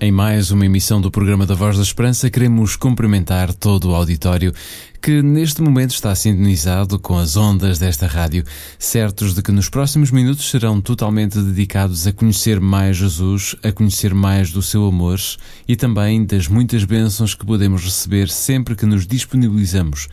Em mais uma emissão do programa da Voz da Esperança, queremos cumprimentar todo o auditório que neste momento está sintonizado com as ondas desta rádio, certos de que nos próximos minutos serão totalmente dedicados a conhecer mais Jesus, a conhecer mais do seu amor e também das muitas bênçãos que podemos receber sempre que nos disponibilizamos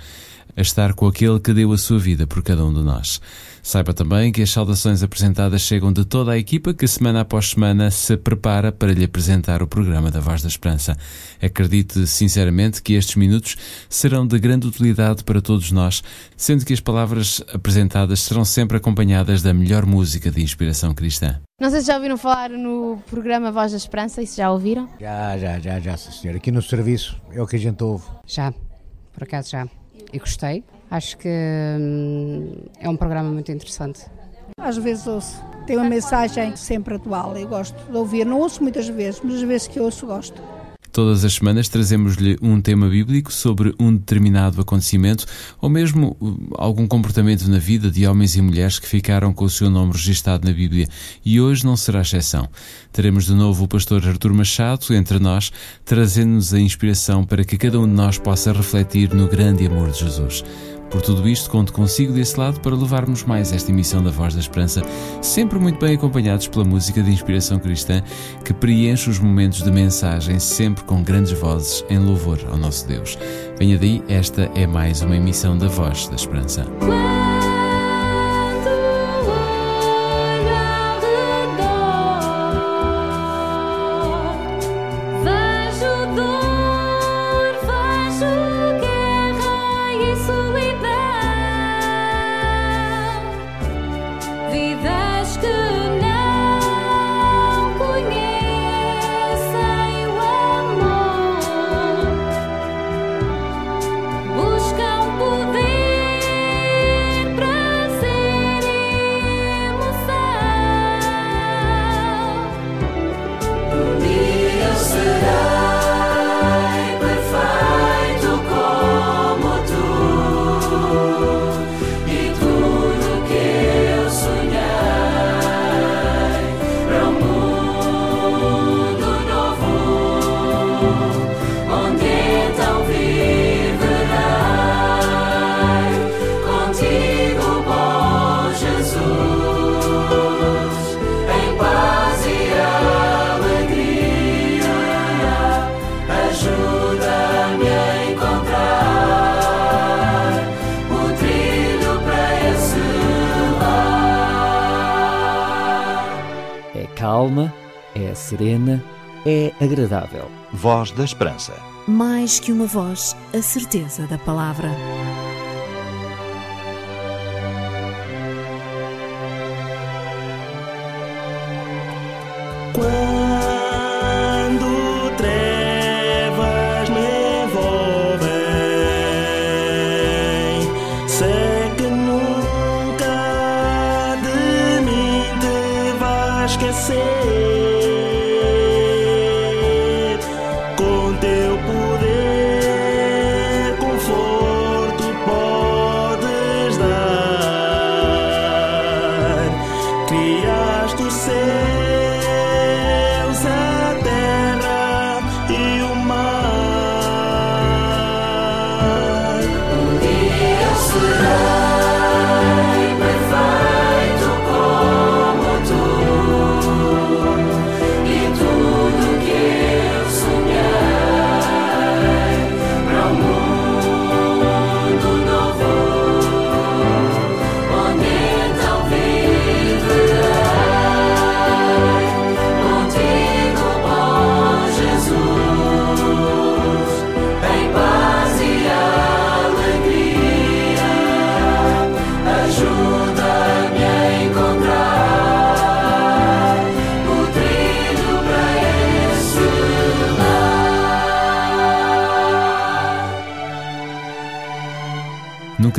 a estar com aquele que deu a sua vida por cada um de nós. Saiba também que as saudações apresentadas chegam de toda a equipa que semana após semana se prepara para lhe apresentar o programa da Voz da Esperança. Acredite sinceramente que estes minutos serão de grande utilidade para todos nós, sendo que as palavras apresentadas serão sempre acompanhadas da melhor música de inspiração cristã. Não sei se já ouviram falar no programa Voz da Esperança e se já ouviram. Já, já, já, já, sim, senhor. Aqui no serviço é o que a gente ouve. Já, por acaso já. E gostei. Acho que hum, é um programa muito interessante. Às vezes ouço. Tem uma mensagem sempre atual. Eu gosto de ouvir. Não ouço muitas vezes, mas as vezes que ouço, gosto. Todas as semanas trazemos-lhe um tema bíblico sobre um determinado acontecimento ou mesmo uh, algum comportamento na vida de homens e mulheres que ficaram com o seu nome registado na Bíblia. E hoje não será exceção. Teremos de novo o pastor Artur Machado entre nós, trazendo-nos a inspiração para que cada um de nós possa refletir no grande amor de Jesus. Por tudo isto, conto consigo desse lado para levarmos mais esta emissão da Voz da Esperança, sempre muito bem acompanhados pela música de inspiração cristã que preenche os momentos de mensagem, sempre com grandes vozes em louvor ao nosso Deus. Venha daí, esta é mais uma emissão da Voz da Esperança. Agradável. Voz da Esperança. Mais que uma voz, a certeza da palavra. Quando trevas me envolvem, sei que nunca de mim te vais esquecer.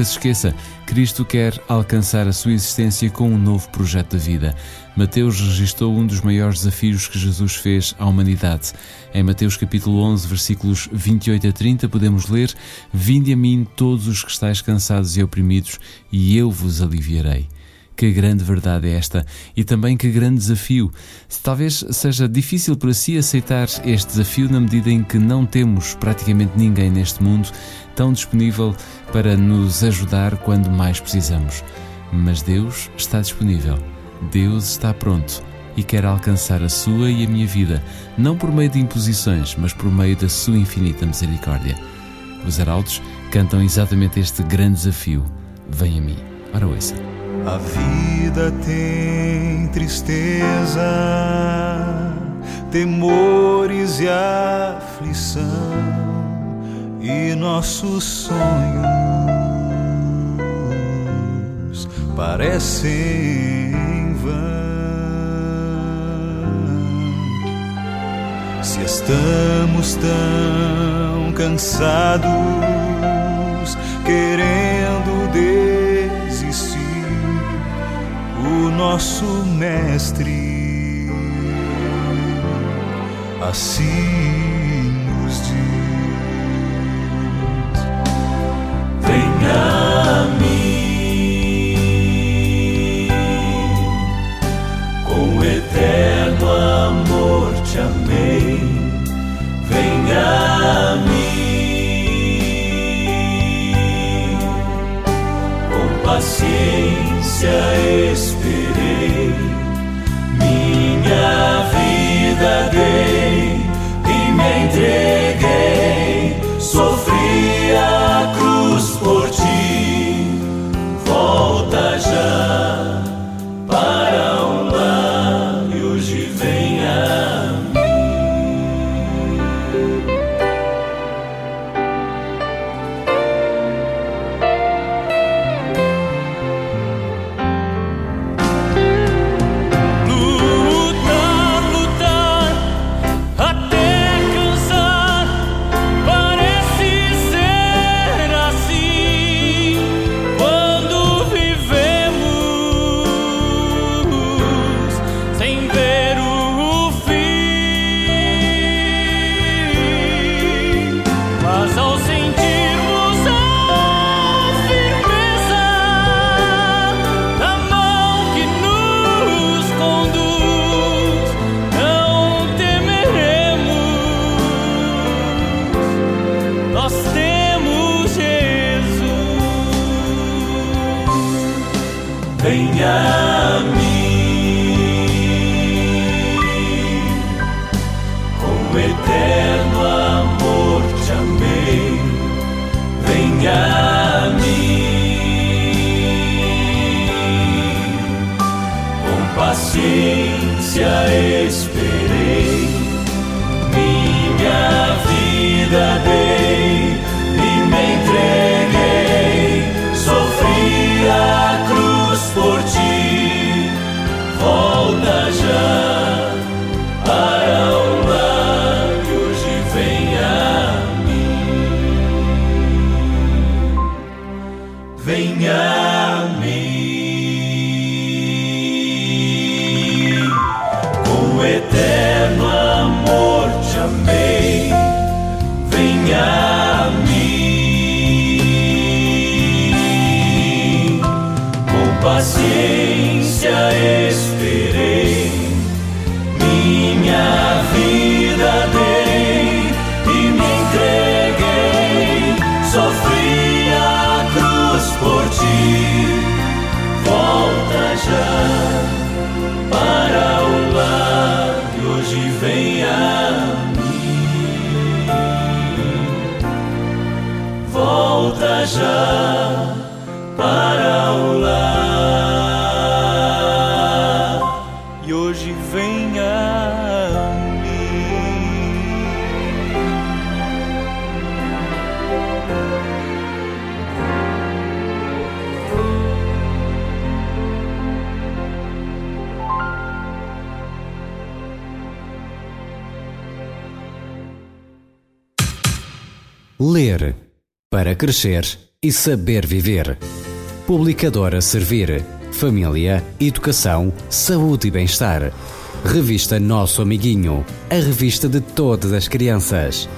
Se esqueça, Cristo quer alcançar a sua existência com um novo projeto de vida. Mateus registrou um dos maiores desafios que Jesus fez à humanidade. Em Mateus capítulo 11, versículos 28 a 30, podemos ler: Vinde a mim todos os que estáis cansados e oprimidos, e eu vos aliviarei. Que grande verdade é esta e também que grande desafio. Talvez seja difícil para si aceitar este desafio na medida em que não temos praticamente ninguém neste mundo tão disponível para nos ajudar quando mais precisamos. Mas Deus está disponível. Deus está pronto e quer alcançar a sua e a minha vida, não por meio de imposições, mas por meio da sua infinita misericórdia. Os arautos cantam exatamente este grande desafio. Vem a mim. Ora ouça. A vida tem tristeza, temores e aflição, e nossos sonhos parecem em vão. Se estamos tão cansados, querendo desistir o nosso mestre assim Venha crescer e saber viver. Publicadora Servir. Família, Educação, Saúde e Bem-Estar. Revista Nosso Amiguinho. A revista de todas as crianças.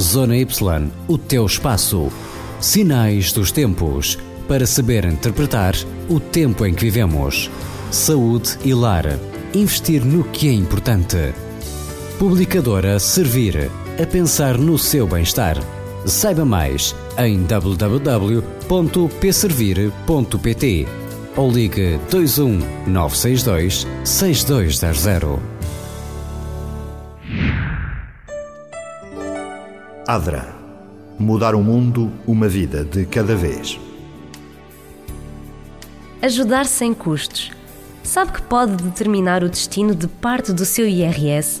Zona Y. O teu espaço. Sinais dos tempos. Para saber interpretar o tempo em que vivemos. Saúde e lar. Investir no que é importante. Publicadora Servir. A pensar no seu bem-estar. Saiba mais em www.pservir.pt ou ligue 21 962 6200. ADRA Mudar o mundo, uma vida de cada vez. Ajudar sem custos. Sabe que pode determinar o destino de parte do seu IRS?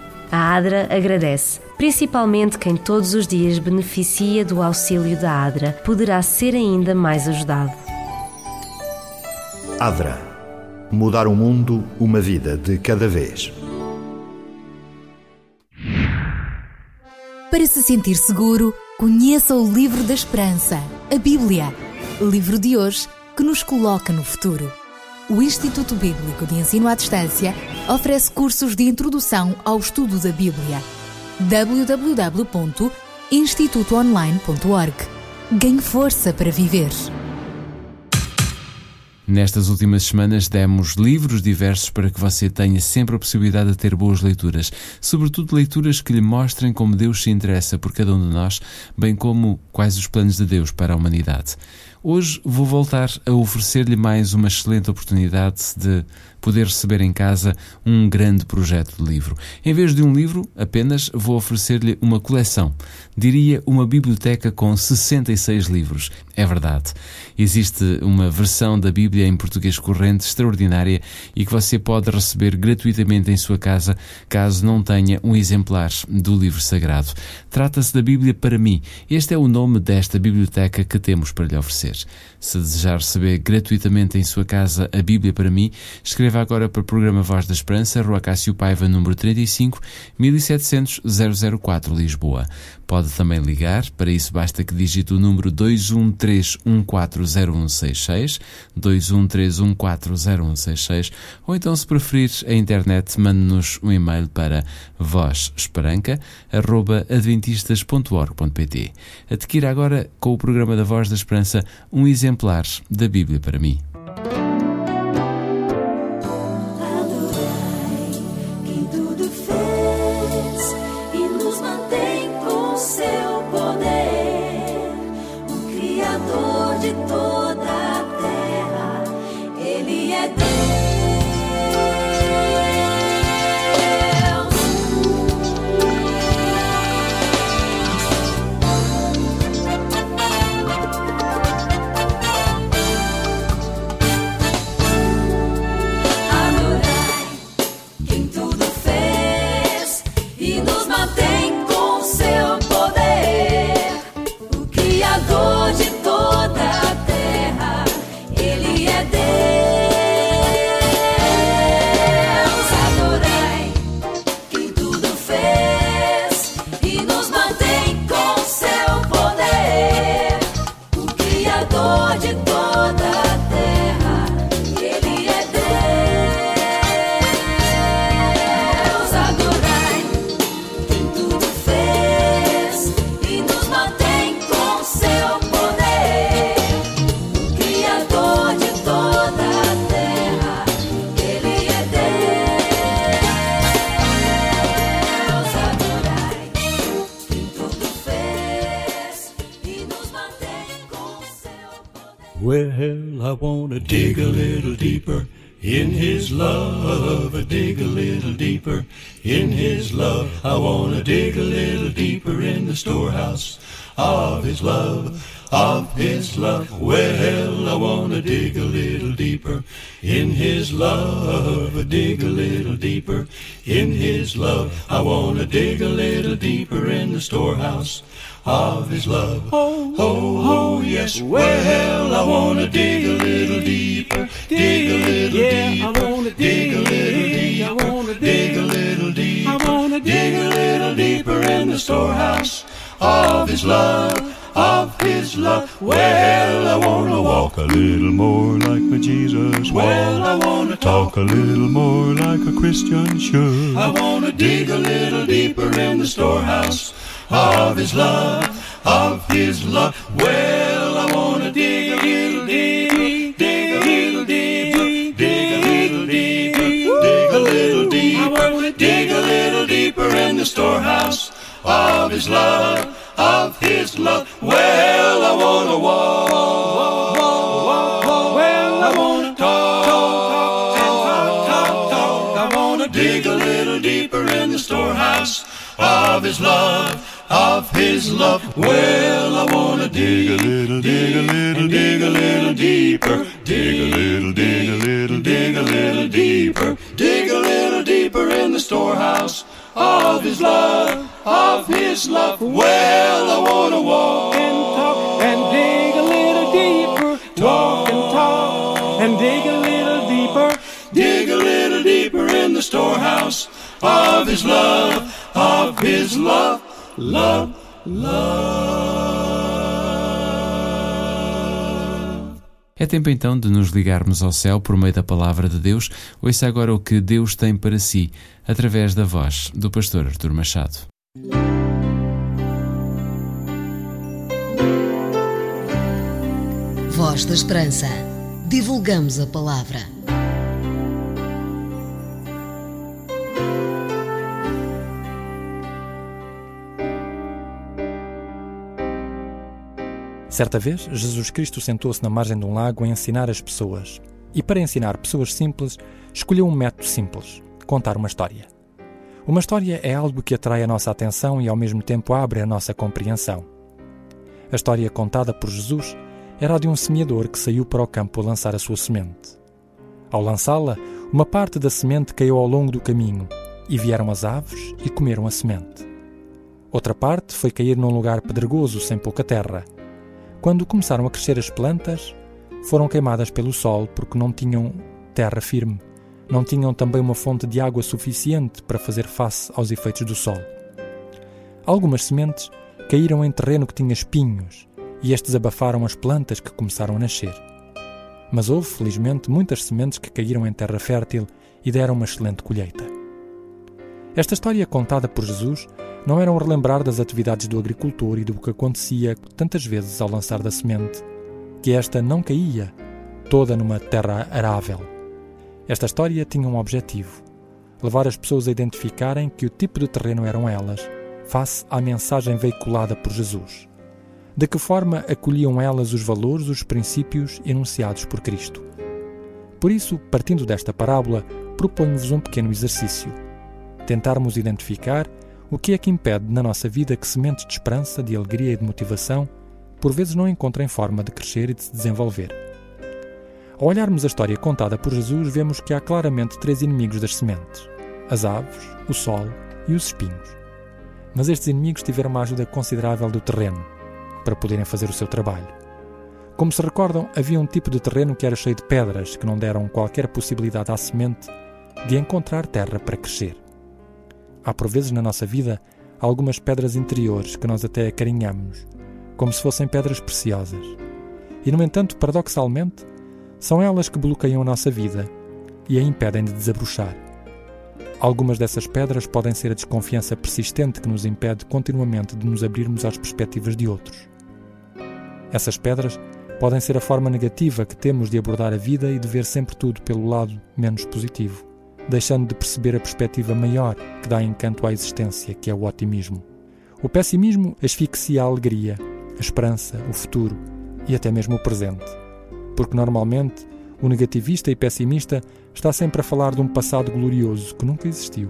A ADRA agradece, principalmente quem todos os dias beneficia do auxílio da ADRA, poderá ser ainda mais ajudado. ADRA Mudar o mundo, uma vida de cada vez. Para se sentir seguro, conheça o Livro da Esperança, a Bíblia. Livro de hoje que nos coloca no futuro. O Instituto Bíblico de Ensino à Distância oferece cursos de introdução ao estudo da Bíblia. www.institutoonline.org Ganhe força para viver. Nestas últimas semanas demos livros diversos para que você tenha sempre a possibilidade de ter boas leituras, sobretudo leituras que lhe mostrem como Deus se interessa por cada um de nós, bem como quais os planos de Deus para a humanidade. Hoje vou voltar a oferecer-lhe mais uma excelente oportunidade de poder receber em casa um grande projeto de livro. Em vez de um livro, apenas vou oferecer-lhe uma coleção. Diria uma biblioteca com 66 livros. É verdade. Existe uma versão da Bíblia em português corrente extraordinária e que você pode receber gratuitamente em sua casa caso não tenha um exemplar do livro sagrado. Trata-se da Bíblia para mim. Este é o nome desta biblioteca que temos para lhe oferecer. this Se desejar receber gratuitamente em sua casa a Bíblia para mim, escreva agora para o programa Voz da Esperança, Rua Cássio Paiva, número 35, 1700 004, Lisboa. Pode também ligar, para isso basta que digite o número 213140166, 213140166, ou então, se preferir a internet, mande-nos um e-mail para vozesperanca.adventistas.org.pt. Adquira agora, com o programa da Voz da Esperança, um exemplar da Bíblia para mim. Well, I want to dig a little deeper in His love. Dig a little deeper in His love. I want to dig a little deeper in the storehouse of His love. Oh, oh, oh, yes. Well, I want to dig a little deeper. Dig a little deeper. Dig a little deeper. Dig a little deeper. I want to dig a little deeper in the storehouse of His love. Of His love. Well, I want to walk a little more like my Jesus. Well, I want to talk a little more like a Christian should. I want to dig a little deeper in the storehouse of His love. Of His love. Well, I want to dig a little deeper. Dig a little deeper. Dig a little deeper. Dig a little deeper. Dig a little deeper in the storehouse of His love. His love. Well, I want to walk. Well, I want to talk, talk. Talk, talk, talk. I want to dig a little deeper in the storehouse of His love. Of His love. Well, I want to dig a little, dig a little, dig a little deeper. Dig a little, dig a little, dig a little deeper. Dig a little deeper in the storehouse of His love. Of His love. Well, I want to walk and talk and dig a little deeper. Talk and talk and dig a little deeper. Dig a little deeper in the storehouse of His love. Of His love. Love, love. É tempo então de nos ligarmos ao céu por meio da palavra de Deus. Ouça agora o que Deus tem para si, através da voz do pastor Artur Machado. Voz da Esperança. Divulgamos a palavra. Certa vez, Jesus Cristo sentou-se na margem de um lago a ensinar as pessoas. E para ensinar pessoas simples, escolheu um método simples: contar uma história. Uma história é algo que atrai a nossa atenção e ao mesmo tempo abre a nossa compreensão. A história contada por Jesus era a de um semeador que saiu para o campo a lançar a sua semente. Ao lançá-la, uma parte da semente caiu ao longo do caminho e vieram as aves e comeram a semente. Outra parte foi cair num lugar pedregoso sem pouca terra. Quando começaram a crescer as plantas, foram queimadas pelo sol porque não tinham terra firme. Não tinham também uma fonte de água suficiente para fazer face aos efeitos do sol. Algumas sementes caíram em terreno que tinha espinhos e estes abafaram as plantas que começaram a nascer. Mas houve, felizmente, muitas sementes que caíram em terra fértil e deram uma excelente colheita. Esta história contada por Jesus não era um relembrar das atividades do agricultor e do que acontecia tantas vezes ao lançar da semente, que esta não caía toda numa terra arável. Esta história tinha um objetivo: levar as pessoas a identificarem que o tipo de terreno eram elas, face à mensagem veiculada por Jesus. De que forma acolhiam elas os valores, os princípios enunciados por Cristo. Por isso, partindo desta parábola, proponho-vos um pequeno exercício. Tentarmos identificar o que é que impede na nossa vida que sementes de esperança, de alegria e de motivação, por vezes não encontrem forma de crescer e de se desenvolver. Ao olharmos a história contada por Jesus, vemos que há claramente três inimigos das sementes: as aves, o sol e os espinhos. Mas estes inimigos tiveram uma ajuda considerável do terreno para poderem fazer o seu trabalho. Como se recordam, havia um tipo de terreno que era cheio de pedras que não deram qualquer possibilidade à semente de encontrar terra para crescer. Há por vezes na nossa vida algumas pedras interiores que nós até acarinhamos, como se fossem pedras preciosas. E, no entanto, paradoxalmente, são elas que bloqueiam a nossa vida e a impedem de desabrochar. Algumas dessas pedras podem ser a desconfiança persistente que nos impede continuamente de nos abrirmos às perspectivas de outros. Essas pedras podem ser a forma negativa que temos de abordar a vida e de ver sempre tudo pelo lado menos positivo, deixando de perceber a perspectiva maior que dá encanto à existência, que é o otimismo. O pessimismo asfixia a alegria, a esperança, o futuro e até mesmo o presente. Porque normalmente o negativista e pessimista está sempre a falar de um passado glorioso que nunca existiu,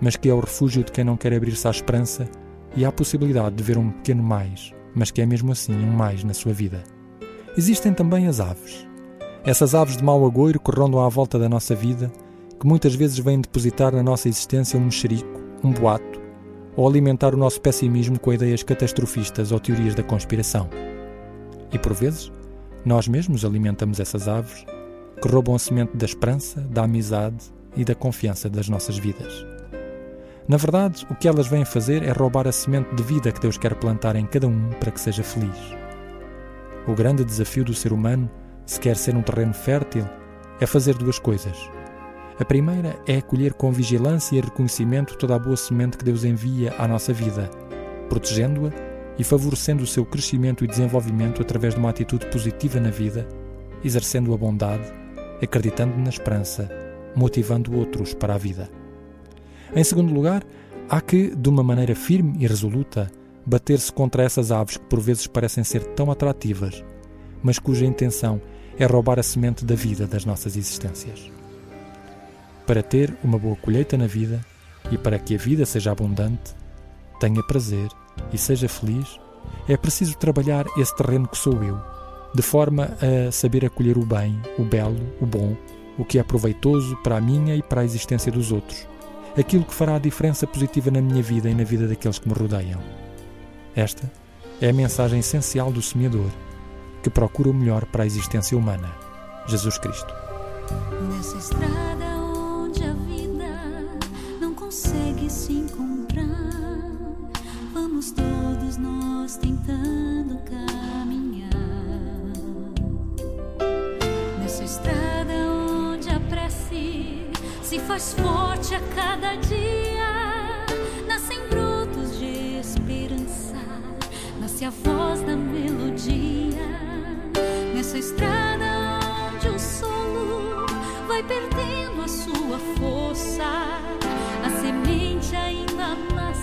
mas que é o refúgio de quem não quer abrir-se à esperança e à possibilidade de ver um pequeno mais, mas que é mesmo assim um mais na sua vida. Existem também as aves. Essas aves de mau agouro que rondam à volta da nossa vida, que muitas vezes vêm depositar na nossa existência um mexerico, um boato, ou alimentar o nosso pessimismo com ideias catastrofistas ou teorias da conspiração. E por vezes, nós mesmos alimentamos essas aves que roubam a semente da esperança, da amizade e da confiança das nossas vidas. Na verdade, o que elas vêm fazer é roubar a semente de vida que Deus quer plantar em cada um para que seja feliz. O grande desafio do ser humano, se quer ser um terreno fértil, é fazer duas coisas. A primeira é acolher com vigilância e reconhecimento toda a boa semente que Deus envia à nossa vida, protegendo-a e favorecendo o seu crescimento e desenvolvimento através de uma atitude positiva na vida, exercendo a bondade, acreditando na esperança, motivando outros para a vida. Em segundo lugar, há que, de uma maneira firme e resoluta, bater-se contra essas aves que por vezes parecem ser tão atrativas, mas cuja intenção é roubar a semente da vida das nossas existências. Para ter uma boa colheita na vida e para que a vida seja abundante, tenha prazer e seja feliz, é preciso trabalhar esse terreno que sou eu, de forma a saber acolher o bem, o belo, o bom, o que é proveitoso para a minha e para a existência dos outros, aquilo que fará a diferença positiva na minha vida e na vida daqueles que me rodeiam. Esta é a mensagem essencial do semeador, que procura o melhor para a existência humana, Jesus Cristo. Consegue se encontrar, vamos todos nós tentando caminhar. Nessa estrada onde a prece se faz forte a cada dia, nascem brotos de esperança, nasce a voz da melodia. Nessa estrada onde o solo vai perdendo a sua força, a semente ainda nasce,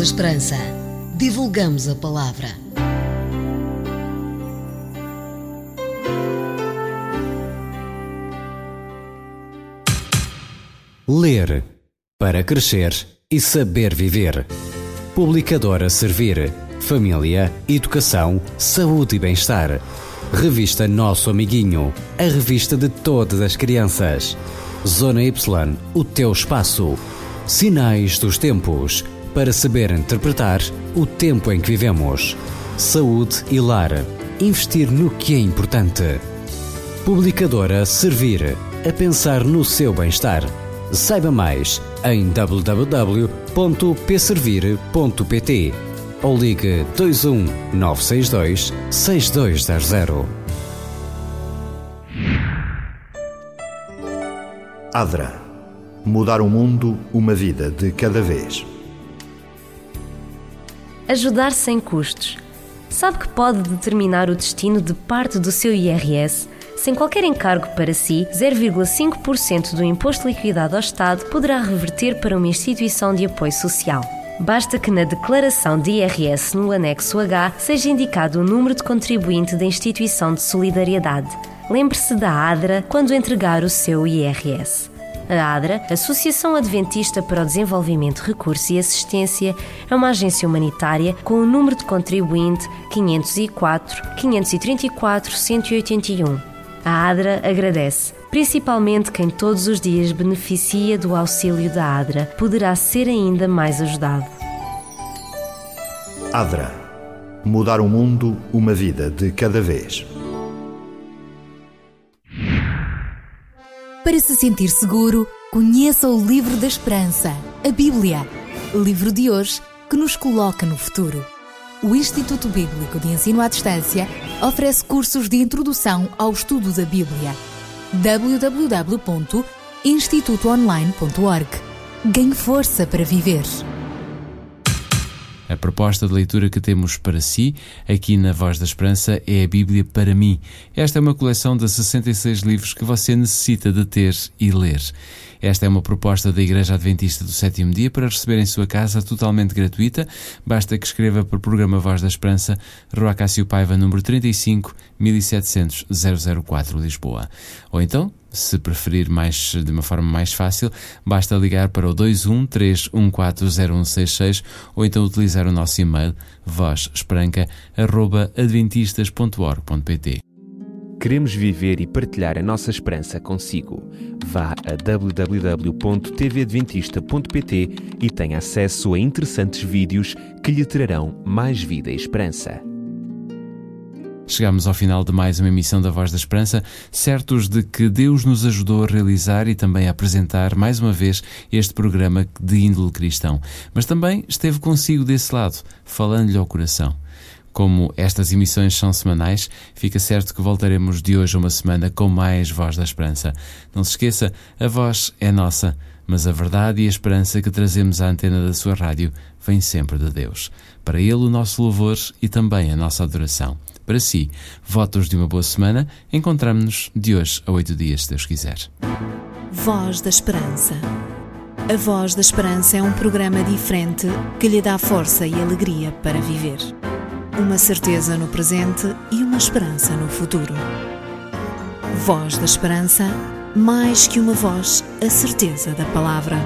da Esperança. Divulgamos a palavra. Ler para crescer e saber viver. Publicadora Servir. Família, Educação, Saúde e Bem-Estar. Revista Nosso Amiguinho. A revista de todas as crianças. Zona Y, o teu espaço. Sinais dos tempos. Para saber interpretar o tempo em que vivemos. Saúde e lar. Investir no que é importante. Publicadora Servir. A pensar no seu bem-estar. Saiba mais em www.pservir.pt ou ligue 21 962 6200. ADRA Mudar o mundo, uma vida de cada vez. Ajudar sem custos. Sabe que pode determinar o destino de parte do seu IRS? Sem qualquer encargo para si, 0,5% do imposto liquidado ao Estado poderá reverter para uma instituição de apoio social. Basta que na declaração de IRS no anexo H seja indicado o número de contribuinte da instituição de solidariedade. Lembre-se da ADRA quando entregar o seu IRS. A ADRA, Associação Adventista para o Desenvolvimento, Recurso e Assistência, é uma agência humanitária com o número de contribuinte 504 534 181. A ADRA agradece, principalmente quem todos os dias beneficia do auxílio da ADRA, poderá ser ainda mais ajudado. ADRA Mudar o mundo, uma vida de cada vez. Para se sentir seguro, conheça o Livro da Esperança, a Bíblia. Livro de hoje que nos coloca no futuro. O Instituto Bíblico de Ensino à Distância oferece cursos de introdução ao estudo da Bíblia. www.institutoonline.org Ganhe força para viver. A proposta de leitura que temos para si, aqui na Voz da Esperança, é a Bíblia para mim. Esta é uma coleção de 66 livros que você necessita de ter e ler. Esta é uma proposta da Igreja Adventista do Sétimo Dia para receber em sua casa totalmente gratuita. Basta que escreva para o programa Voz da Esperança, Rua Cássio Paiva, número 35, 1700 004, Lisboa. Ou então, se preferir mais, de uma forma mais fácil, basta ligar para o 213140166 ou então utilizar o nosso e-mail vozesperanca.adventistas.org.pt. Queremos viver e partilhar a nossa esperança consigo. Vá a www.tvadventista.pt e tenha acesso a interessantes vídeos que lhe trarão mais vida e esperança. Chegamos ao final de mais uma emissão da Voz da Esperança, certos de que Deus nos ajudou a realizar e também a apresentar mais uma vez este programa de índole cristão. Mas também esteve consigo desse lado, falando-lhe ao coração. Como estas emissões são semanais, fica certo que voltaremos de hoje a uma semana com mais Voz da Esperança. Não se esqueça, a voz é nossa, mas a verdade e a esperança que trazemos à antena da sua rádio vem sempre de Deus. Para Ele o nosso louvor e também a nossa adoração. Para si, votos de uma boa semana. Encontramos-nos de hoje a oito dias, se Deus quiser. Voz da Esperança. A Voz da Esperança é um programa diferente que lhe dá força e alegria para viver. Uma certeza no presente e uma esperança no futuro. Voz da Esperança, mais que uma voz, a certeza da palavra.